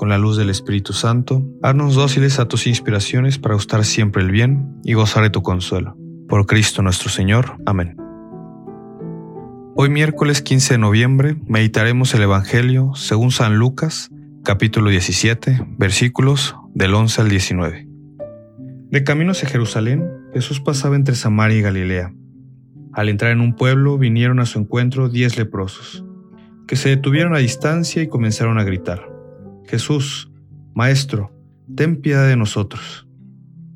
con la luz del Espíritu Santo, haznos dóciles a tus inspiraciones para gustar siempre el bien y gozar de tu consuelo. Por Cristo nuestro Señor. Amén. Hoy miércoles 15 de noviembre meditaremos el Evangelio según San Lucas, capítulo 17, versículos del 11 al 19. De camino hacia Jerusalén, Jesús pasaba entre Samaria y Galilea. Al entrar en un pueblo vinieron a su encuentro diez leprosos, que se detuvieron a distancia y comenzaron a gritar, Jesús, Maestro, ten piedad de nosotros.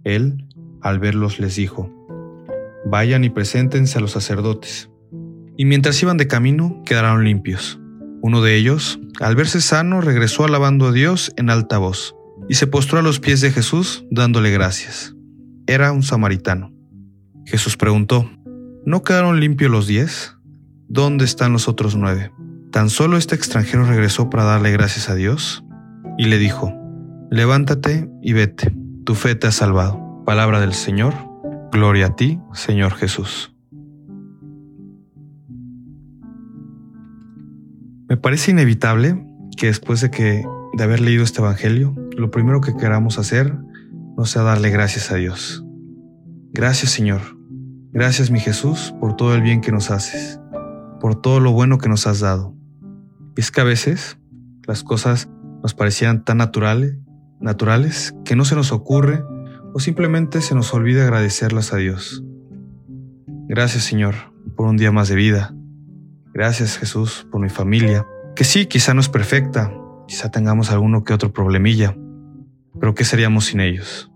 Él, al verlos, les dijo, Vayan y preséntense a los sacerdotes. Y mientras iban de camino, quedaron limpios. Uno de ellos, al verse sano, regresó alabando a Dios en alta voz, y se postró a los pies de Jesús dándole gracias. Era un samaritano. Jesús preguntó, ¿No quedaron limpios los diez? ¿Dónde están los otros nueve? ¿Tan solo este extranjero regresó para darle gracias a Dios? Y le dijo, Levántate y vete, tu fe te ha salvado. Palabra del Señor, gloria a ti, Señor Jesús. Me parece inevitable que después de que de haber leído este Evangelio, lo primero que queramos hacer no sea darle gracias a Dios. Gracias Señor, Gracias mi Jesús por todo el bien que nos haces, por todo lo bueno que nos has dado. Y es que a veces las cosas nos parecían tan naturales, naturales que no se nos ocurre o simplemente se nos olvida agradecerlas a Dios. Gracias Señor por un día más de vida. Gracias Jesús por mi familia, que sí, quizá no es perfecta, quizá tengamos alguno que otro problemilla, pero ¿qué seríamos sin ellos?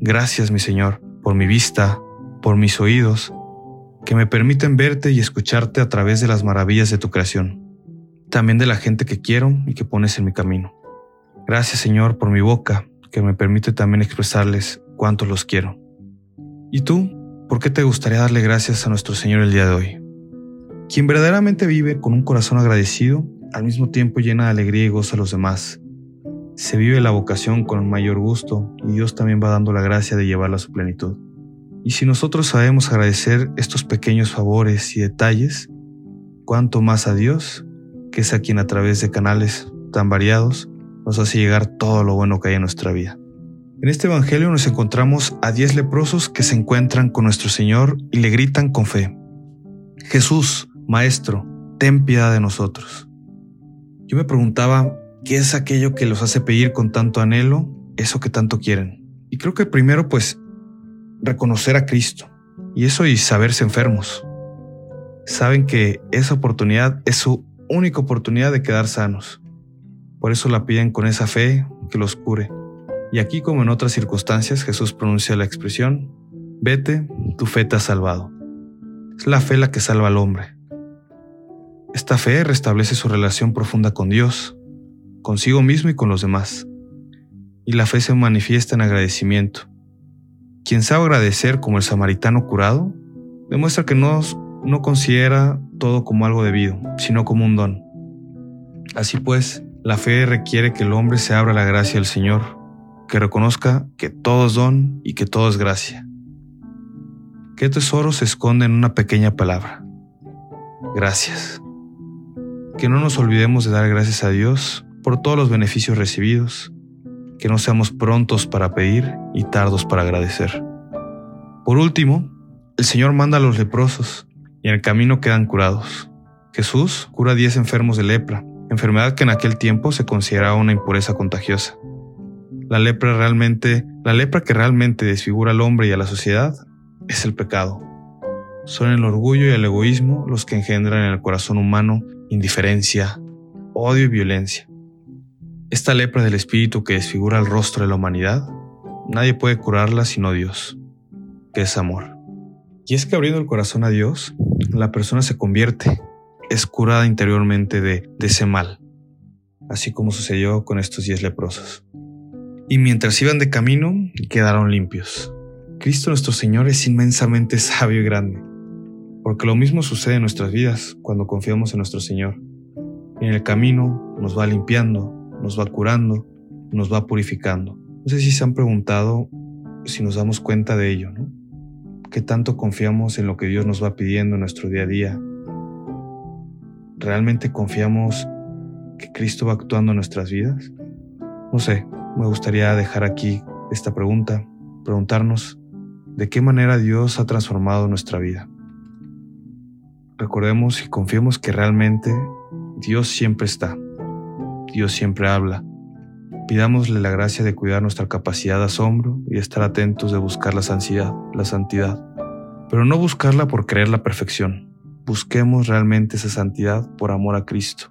Gracias mi Señor por mi vista, por mis oídos, que me permiten verte y escucharte a través de las maravillas de tu creación, también de la gente que quiero y que pones en mi camino. Gracias Señor por mi boca, que me permite también expresarles cuánto los quiero. ¿Y tú? ¿Por qué te gustaría darle gracias a nuestro Señor el día de hoy? Quien verdaderamente vive con un corazón agradecido, al mismo tiempo llena de alegría y gozo a los demás. Se vive la vocación con mayor gusto y Dios también va dando la gracia de llevarla a su plenitud. Y si nosotros sabemos agradecer estos pequeños favores y detalles, cuánto más a Dios, es a quien a través de canales tan variados nos hace llegar todo lo bueno que hay en nuestra vida. En este Evangelio nos encontramos a diez leprosos que se encuentran con nuestro Señor y le gritan con fe, Jesús, Maestro, ten piedad de nosotros. Yo me preguntaba, ¿qué es aquello que los hace pedir con tanto anhelo eso que tanto quieren? Y creo que primero pues reconocer a Cristo. Y eso y saberse enfermos. Saben que esa oportunidad es su única oportunidad de quedar sanos. Por eso la piden con esa fe que los cure. Y aquí como en otras circunstancias Jesús pronuncia la expresión, vete, tu fe te ha salvado. Es la fe la que salva al hombre. Esta fe restablece su relación profunda con Dios, consigo mismo y con los demás. Y la fe se manifiesta en agradecimiento, quien sabe agradecer como el samaritano curado, demuestra que no, no considera todo como algo debido, sino como un don. Así pues, la fe requiere que el hombre se abra a la gracia del Señor, que reconozca que todo es don y que todo es gracia. ¿Qué tesoro se esconde en una pequeña palabra? Gracias. Que no nos olvidemos de dar gracias a Dios por todos los beneficios recibidos que no seamos prontos para pedir y tardos para agradecer. Por último, el Señor manda a los leprosos en el camino quedan curados. Jesús cura a 10 enfermos de lepra, enfermedad que en aquel tiempo se consideraba una impureza contagiosa. La lepra realmente, la lepra que realmente desfigura al hombre y a la sociedad es el pecado. Son el orgullo y el egoísmo los que engendran en el corazón humano indiferencia, odio y violencia. Esta lepra del espíritu que desfigura el rostro de la humanidad, nadie puede curarla sino Dios, que es amor. Y es que abriendo el corazón a Dios, la persona se convierte, es curada interiormente de, ese mal. así como sucedió con estos diez leprosos. Y mientras iban de camino, quedaron limpios. Cristo nuestro Señor es inmensamente sabio y grande, porque lo mismo sucede en nuestras vidas cuando confiamos en nuestro Señor. En el camino nos va limpiando, nos va curando, nos va purificando. No sé si se han preguntado si nos damos cuenta de ello, ¿no? ¿Qué tanto confiamos en lo que Dios nos va pidiendo en nuestro día a día? ¿Realmente confiamos que Cristo va actuando en nuestras vidas? No sé, me gustaría dejar aquí esta pregunta, preguntarnos de qué manera Dios ha transformado nuestra vida. Recordemos y confiemos que realmente Dios siempre está, Dios siempre habla. Pidámosle la gracia de cuidar nuestra capacidad de asombro y estar atentos de buscar la santidad, la santidad, pero no buscarla por creer la perfección. Busquemos realmente esa santidad por amor a Cristo